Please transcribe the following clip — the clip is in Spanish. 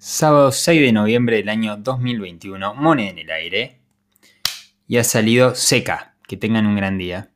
Sábado 6 de noviembre del año 2021, moneda en el aire. Y ha salido seca. Que tengan un gran día.